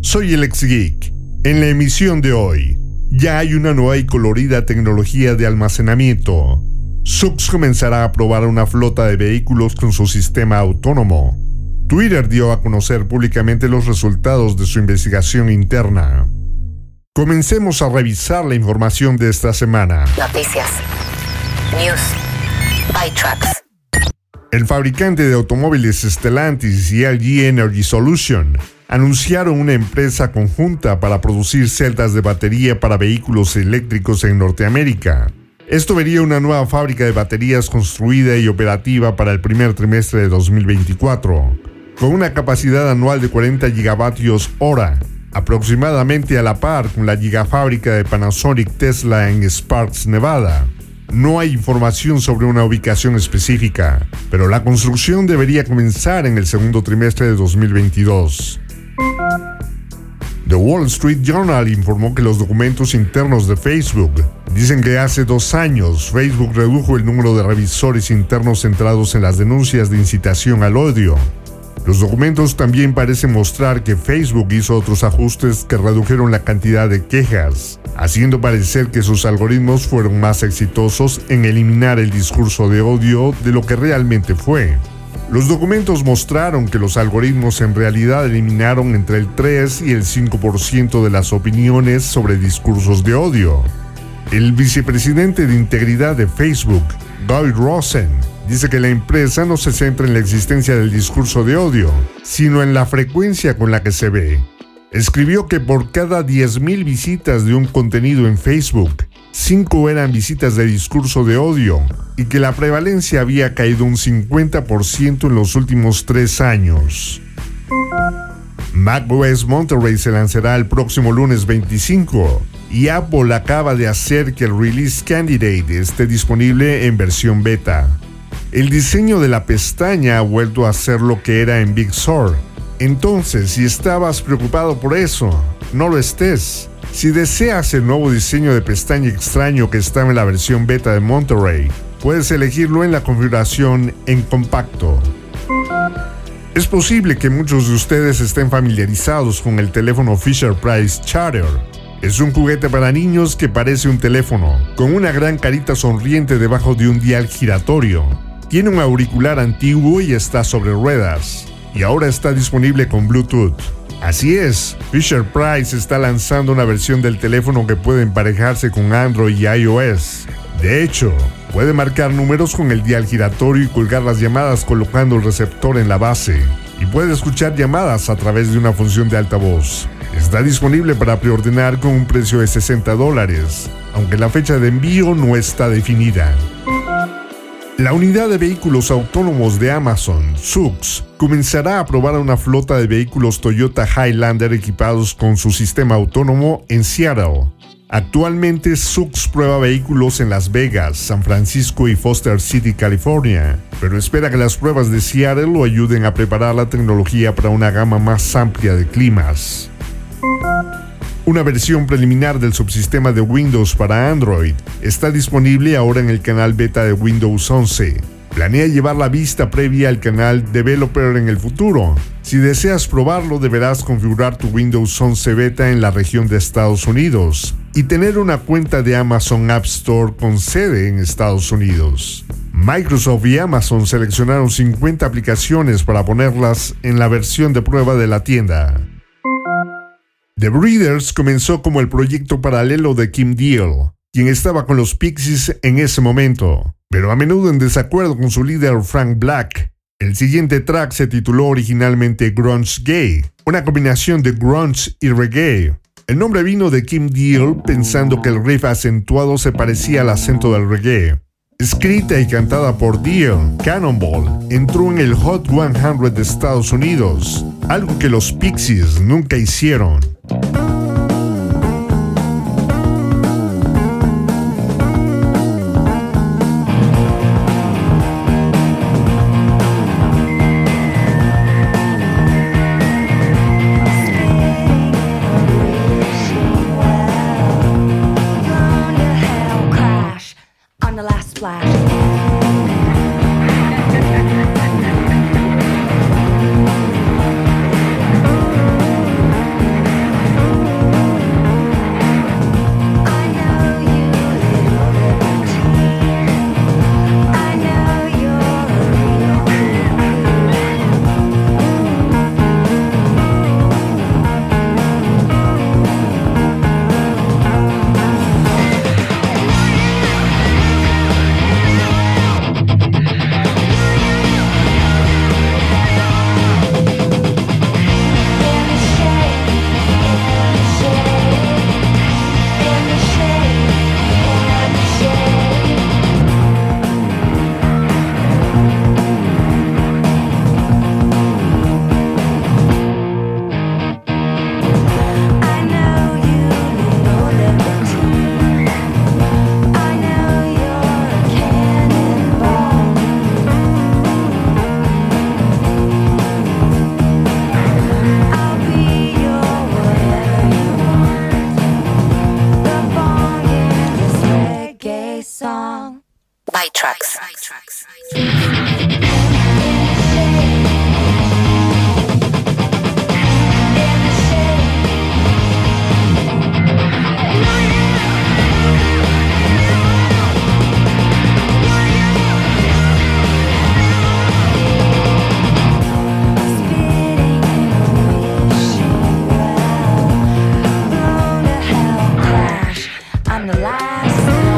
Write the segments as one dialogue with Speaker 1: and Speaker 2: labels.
Speaker 1: Soy el ex geek. En la emisión de hoy, ya hay una nueva y colorida tecnología de almacenamiento. Sux comenzará a probar una flota de vehículos con su sistema autónomo. Twitter dio a conocer públicamente los resultados de su investigación interna. Comencemos a revisar la información de esta semana.
Speaker 2: Noticias. News. ByTrax.
Speaker 1: El fabricante de automóviles Stellantis y LG Energy Solution anunciaron una empresa conjunta para producir celdas de batería para vehículos eléctricos en Norteamérica. Esto vería una nueva fábrica de baterías construida y operativa para el primer trimestre de 2024, con una capacidad anual de 40 gigavatios hora, aproximadamente a la par con la gigafábrica de Panasonic Tesla en Sparks, Nevada. No hay información sobre una ubicación específica, pero la construcción debería comenzar en el segundo trimestre de 2022. The Wall Street Journal informó que los documentos internos de Facebook dicen que hace dos años Facebook redujo el número de revisores internos centrados en las denuncias de incitación al odio. Los documentos también parecen mostrar que Facebook hizo otros ajustes que redujeron la cantidad de quejas, haciendo parecer que sus algoritmos fueron más exitosos en eliminar el discurso de odio de lo que realmente fue. Los documentos mostraron que los algoritmos en realidad eliminaron entre el 3 y el 5% de las opiniones sobre discursos de odio. El vicepresidente de integridad de Facebook, Guy Rosen, dice que la empresa no se centra en la existencia del discurso de odio, sino en la frecuencia con la que se ve. Escribió que por cada 10.000 visitas de un contenido en Facebook, 5 eran visitas de discurso de odio y que la prevalencia había caído un 50% en los últimos 3 años. macOS Monterey se lanzará el próximo lunes 25 y Apple acaba de hacer que el Release Candidate esté disponible en versión beta. El diseño de la pestaña ha vuelto a ser lo que era en Big Sur. Entonces, si estabas preocupado por eso, no lo estés. Si deseas el nuevo diseño de pestaña extraño que estaba en la versión beta de Monterey, puedes elegirlo en la configuración en compacto. Es posible que muchos de ustedes estén familiarizados con el teléfono Fisher Price Charter. Es un juguete para niños que parece un teléfono, con una gran carita sonriente debajo de un dial giratorio. Tiene un auricular antiguo y está sobre ruedas, y ahora está disponible con Bluetooth. Así es, Fisher Price está lanzando una versión del teléfono que puede emparejarse con Android y iOS. De hecho, puede marcar números con el dial giratorio y colgar las llamadas colocando el receptor en la base. Y puede escuchar llamadas a través de una función de altavoz. Está disponible para preordenar con un precio de 60 dólares, aunque la fecha de envío no está definida. La unidad de vehículos autónomos de Amazon, SUX, comenzará a probar una flota de vehículos Toyota Highlander equipados con su sistema autónomo en Seattle. Actualmente SUX prueba vehículos en Las Vegas, San Francisco y Foster City, California, pero espera que las pruebas de Seattle lo ayuden a preparar la tecnología para una gama más amplia de climas. Una versión preliminar del subsistema de Windows para Android está disponible ahora en el canal beta de Windows 11. Planea llevar la vista previa al canal Developer en el futuro. Si deseas probarlo, deberás configurar tu Windows 11 beta en la región de Estados Unidos y tener una cuenta de Amazon App Store con sede en Estados Unidos. Microsoft y Amazon seleccionaron 50 aplicaciones para ponerlas en la versión de prueba de la tienda. The Breeders comenzó como el proyecto paralelo de Kim Deal, quien estaba con los Pixies en ese momento, pero a menudo en desacuerdo con su líder Frank Black. El siguiente track se tituló originalmente Grunge Gay, una combinación de grunge y reggae. El nombre vino de Kim Deal pensando que el riff acentuado se parecía al acento del reggae. Escrita y cantada por Deal, Cannonball entró en el Hot 100 de Estados Unidos, algo que los Pixies nunca hicieron.
Speaker 3: Last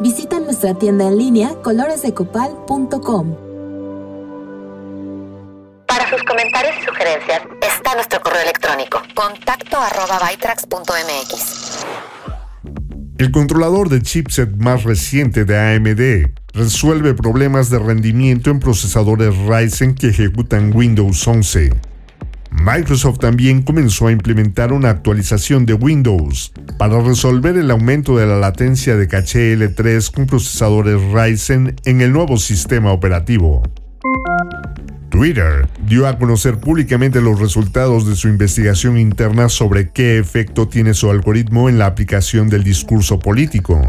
Speaker 4: Visita nuestra tienda en línea coloresdecopal.com.
Speaker 2: Para sus comentarios y sugerencias está nuestro correo electrónico contacto arroba bytrax.mx.
Speaker 1: El controlador de chipset más reciente de AMD resuelve problemas de rendimiento en procesadores Ryzen que ejecutan Windows 11. Microsoft también comenzó a implementar una actualización de Windows para resolver el aumento de la latencia de caché L3 con procesadores Ryzen en el nuevo sistema operativo. Twitter dio a conocer públicamente los resultados de su investigación interna sobre qué efecto tiene su algoritmo en la aplicación del discurso político.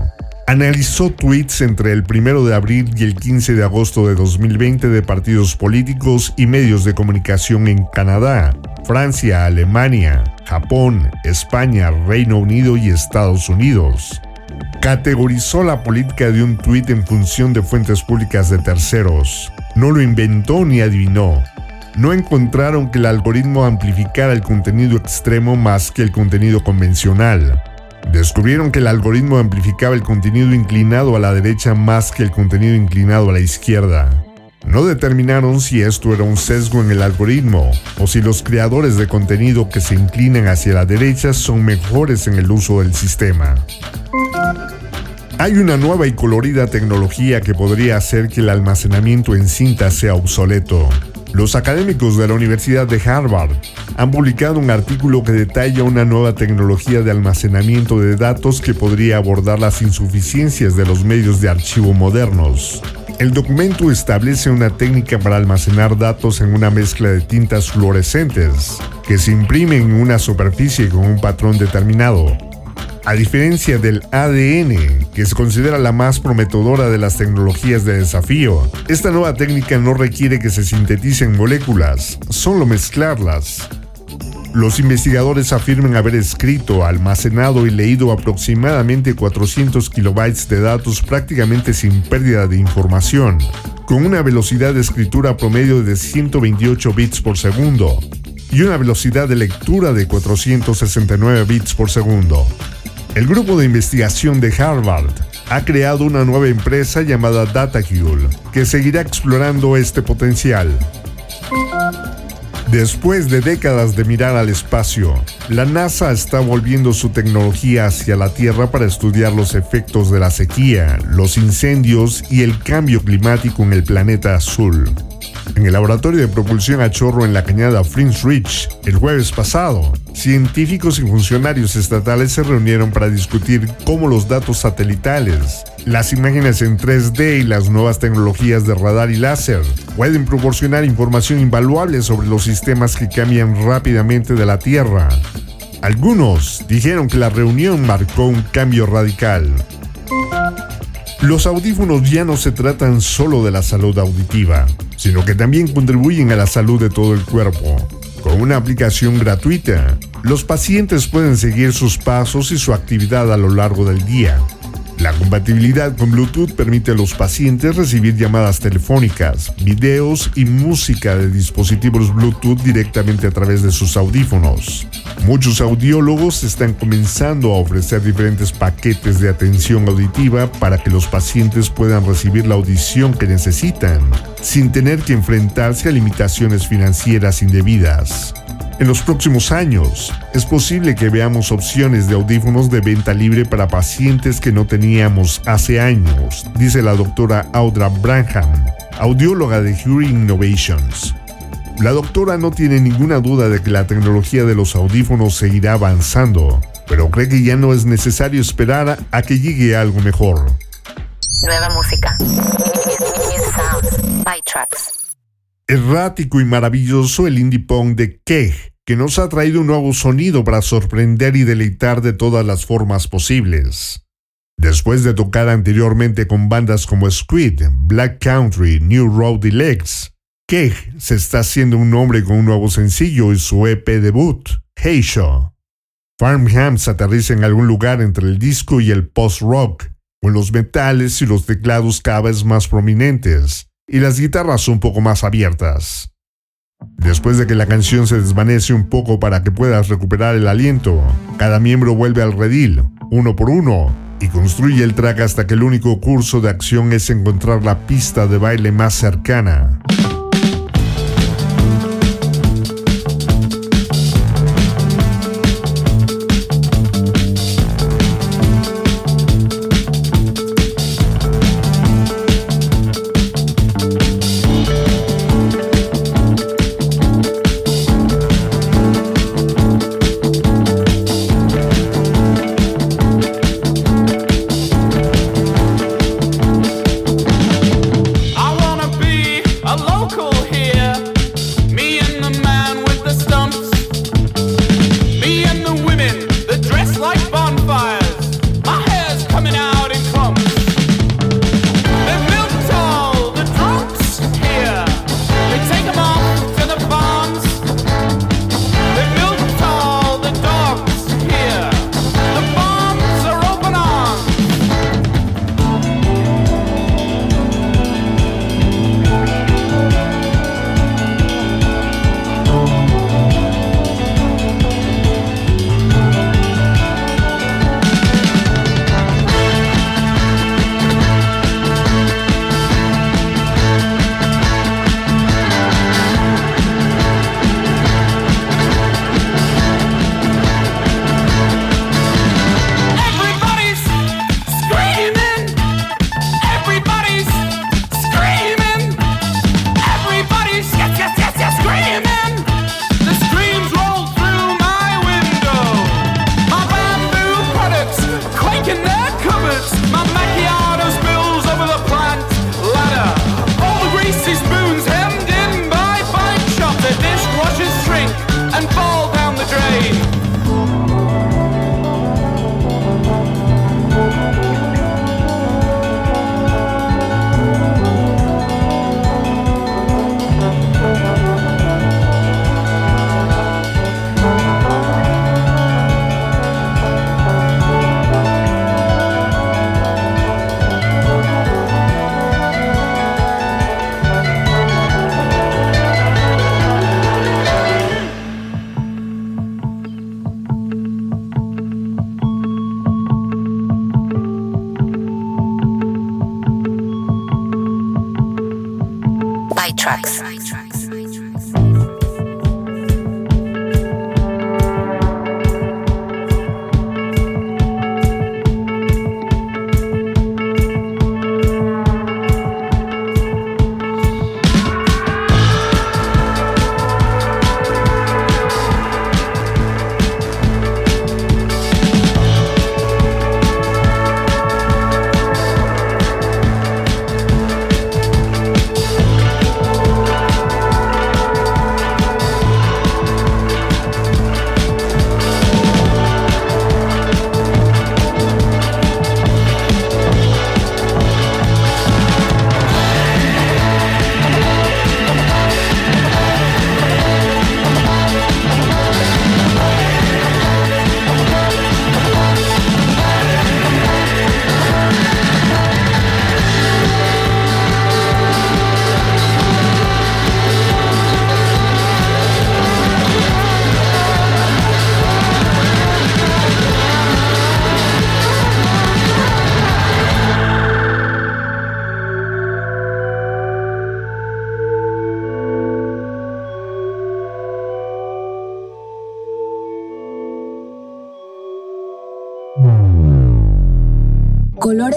Speaker 1: Analizó tweets entre el 1 de abril y el 15 de agosto de 2020 de partidos políticos y medios de comunicación en Canadá, Francia, Alemania, Japón, España, Reino Unido y Estados Unidos. Categorizó la política de un tuit en función de fuentes públicas de terceros. No lo inventó ni adivinó. No encontraron que el algoritmo amplificara el contenido extremo más que el contenido convencional. Descubrieron que el algoritmo amplificaba el contenido inclinado a la derecha más que el contenido inclinado a la izquierda. No determinaron si esto era un sesgo en el algoritmo o si los creadores de contenido que se inclinan hacia la derecha son mejores en el uso del sistema. Hay una nueva y colorida tecnología que podría hacer que el almacenamiento en cinta sea obsoleto. Los académicos de la Universidad de Harvard han publicado un artículo que detalla una nueva tecnología de almacenamiento de datos que podría abordar las insuficiencias de los medios de archivo modernos. El documento establece una técnica para almacenar datos en una mezcla de tintas fluorescentes que se imprimen en una superficie con un patrón determinado. A diferencia del ADN, que se considera la más prometedora de las tecnologías de desafío, esta nueva técnica no requiere que se sinteticen moléculas, solo mezclarlas. Los investigadores afirman haber escrito, almacenado y leído aproximadamente 400 kilobytes de datos prácticamente sin pérdida de información, con una velocidad de escritura promedio de 128 bits por segundo y una velocidad de lectura de 469 bits por segundo. El grupo de investigación de Harvard ha creado una nueva empresa llamada DataCule que seguirá explorando este potencial. Después de décadas de mirar al espacio, la NASA está volviendo su tecnología hacia la Tierra para estudiar los efectos de la sequía, los incendios y el cambio climático en el planeta azul. En el laboratorio de propulsión a chorro en la cañada Fringe Ridge, el jueves pasado, científicos y funcionarios estatales se reunieron para discutir cómo los datos satelitales, las imágenes en 3D y las nuevas tecnologías de radar y láser pueden proporcionar información invaluable sobre los sistemas que cambian rápidamente de la Tierra. Algunos dijeron que la reunión marcó un cambio radical. Los audífonos ya no se tratan solo de la salud auditiva, sino que también contribuyen a la salud de todo el cuerpo. Con una aplicación gratuita, los pacientes pueden seguir sus pasos y su actividad a lo largo del día. La compatibilidad con Bluetooth permite a los pacientes recibir llamadas telefónicas, videos y música de dispositivos Bluetooth directamente a través de sus audífonos. Muchos audiólogos están comenzando a ofrecer diferentes paquetes de atención auditiva para que los pacientes puedan recibir la audición que necesitan, sin tener que enfrentarse a limitaciones financieras indebidas. En los próximos años, es posible que veamos opciones de audífonos de venta libre para pacientes que no teníamos hace años, dice la doctora Audra Branham, audióloga de Hearing Innovations. La doctora no tiene ninguna duda de que la tecnología de los audífonos seguirá avanzando, pero cree que ya no es necesario esperar a que llegue algo mejor.
Speaker 2: Nueva música. Sounds. By tracks.
Speaker 1: Errático y maravilloso el indie punk de Keg, que nos ha traído un nuevo sonido para sorprender y deleitar de todas las formas posibles. Después de tocar anteriormente con bandas como Squid, Black Country, New Road Legs, Keg se está haciendo un nombre con un nuevo sencillo y su EP debut, Hey Show. Farmhams aterriza en algún lugar entre el disco y el post-rock, con los metales y los teclados cada vez más prominentes y las guitarras un poco más abiertas. Después de que la canción se desvanece un poco para que puedas recuperar el aliento, cada miembro vuelve al redil, uno por uno, y construye el track hasta que el único curso de acción es encontrar la pista de baile más cercana.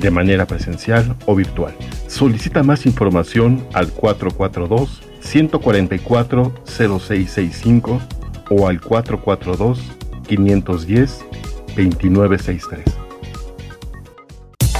Speaker 5: de manera presencial o virtual. Solicita más información al 442-144-0665 o al 442-510-2963.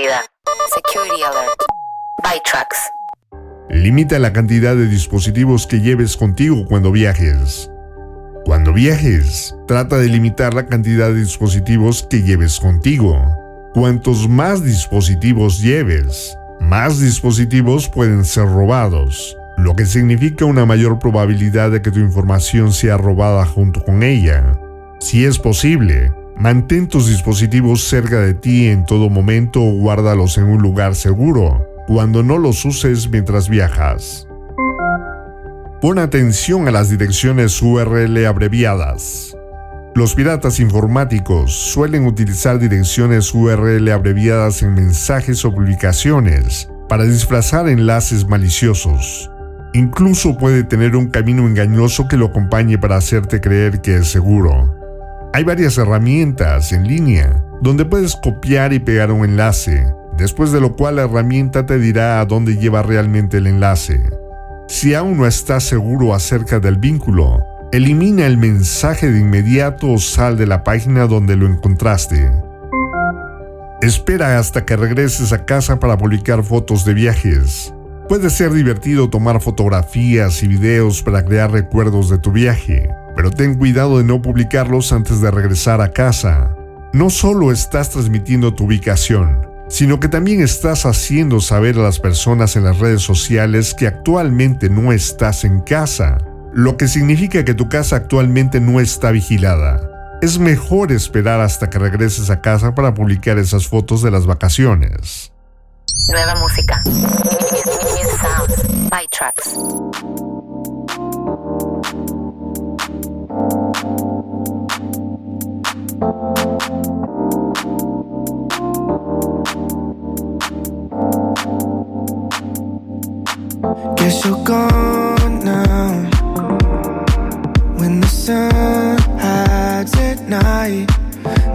Speaker 2: Security Alert. Trucks.
Speaker 1: Limita la cantidad de dispositivos que lleves contigo cuando viajes. Cuando viajes, trata de limitar la cantidad de dispositivos que lleves contigo. Cuantos más dispositivos lleves, más dispositivos pueden ser robados, lo que significa una mayor probabilidad de que tu información sea robada junto con ella. Si es posible, mantén tus dispositivos cerca de ti en todo momento o guárdalos en un lugar seguro cuando no los uses mientras viajas. Pon atención a las direcciones URL abreviadas. Los piratas informáticos suelen utilizar direcciones URL abreviadas en mensajes o publicaciones para disfrazar enlaces maliciosos. Incluso puede tener un camino engañoso que lo acompañe para hacerte creer que es seguro. Hay varias herramientas en línea donde puedes copiar y pegar un enlace, después de lo cual la herramienta te dirá a dónde lleva realmente el enlace. Si aún no estás seguro acerca del vínculo, elimina el mensaje de inmediato o sal de la página donde lo encontraste. Espera hasta que regreses a casa para publicar fotos de viajes. Puede ser divertido tomar fotografías y videos para crear recuerdos de tu viaje, pero ten cuidado de no publicarlos antes de regresar a casa. No solo estás transmitiendo tu ubicación, sino que también estás haciendo saber a las personas en las redes sociales que actualmente no estás en casa, lo que significa que tu casa actualmente no está vigilada. Es mejor esperar hasta que regreses a casa para publicar esas fotos de las vacaciones.
Speaker 2: Nueva música. By.
Speaker 6: Guess you're gone now. When the sun hides at night,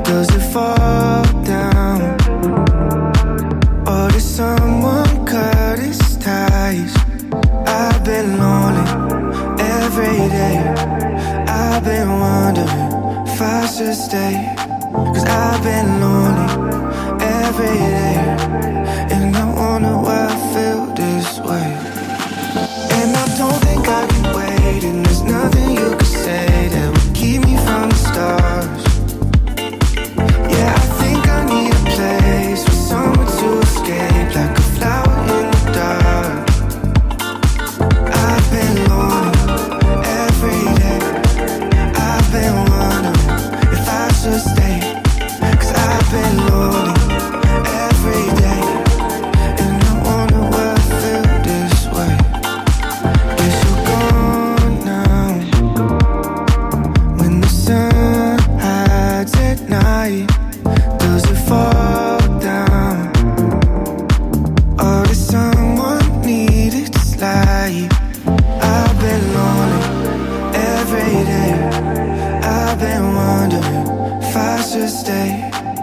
Speaker 6: does it fall down? Or does someone cut its ties? I've been lonely every day. I've been wondering if I should stay. Cause I've been lonely every day. And I wonder why I feel this way.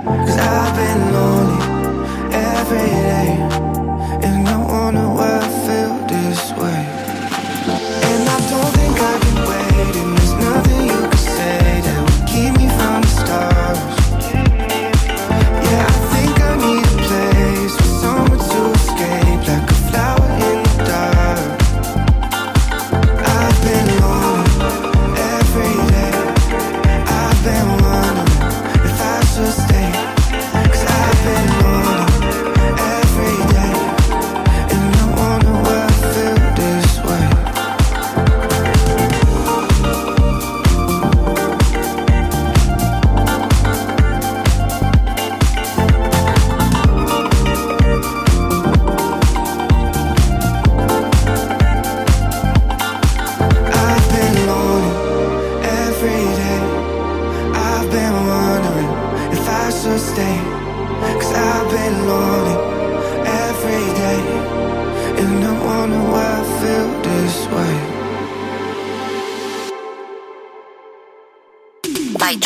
Speaker 6: Cause I've been lonely every day.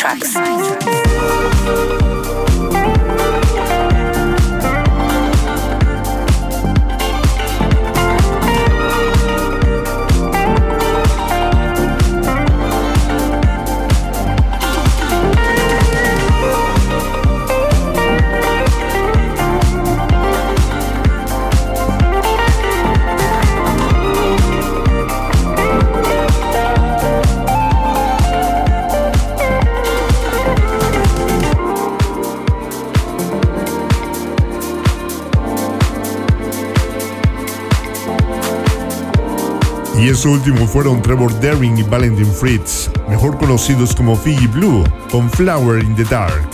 Speaker 2: Tracks.
Speaker 1: Y eso último fueron Trevor Daring y Valentin Fritz, mejor conocidos como Figgy Blue, con Flower in the Dark.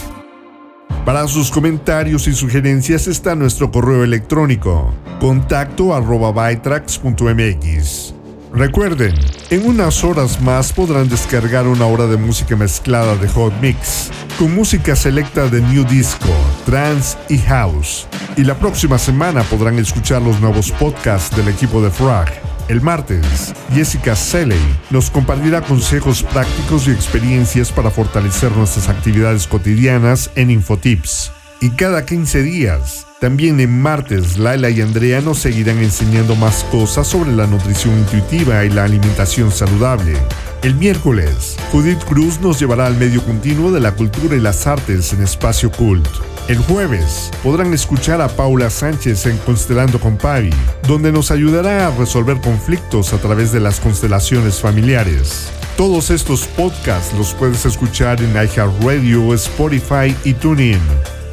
Speaker 1: Para sus comentarios y sugerencias está nuestro correo electrónico, contacto arroba bytrax.mx. Recuerden, en unas horas más podrán descargar una hora de música mezclada de Hot Mix, con música selecta de New Disco, Trance y House. Y la próxima semana podrán escuchar los nuevos podcasts del equipo de Frag. El martes, Jessica Selley nos compartirá consejos prácticos y experiencias para fortalecer nuestras actividades cotidianas en Infotips. Y cada 15 días, también en martes, Laila y Andrea nos seguirán enseñando más cosas sobre la nutrición intuitiva y la alimentación saludable. El miércoles, Judith Cruz nos llevará al medio continuo de la cultura y las artes en Espacio Cult. El jueves podrán escuchar a Paula Sánchez en Constelando con Pavi, donde nos ayudará a resolver conflictos a través de las constelaciones familiares. Todos estos podcasts los puedes escuchar en iHeartRadio, Spotify y TuneIn.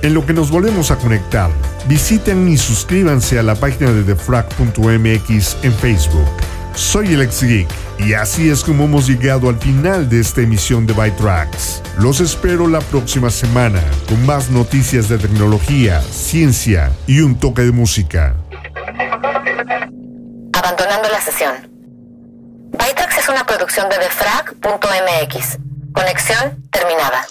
Speaker 1: En lo que nos volvemos a conectar, visiten y suscríbanse a la página de defrag.mx en Facebook. Soy el ex geek y así es como hemos llegado al final de esta emisión de Byte Tracks. Los espero la próxima semana con más noticias de tecnología, ciencia y un toque de música.
Speaker 2: Abandonando la sesión. Bytrax es una producción de defrag.mx. Conexión terminada.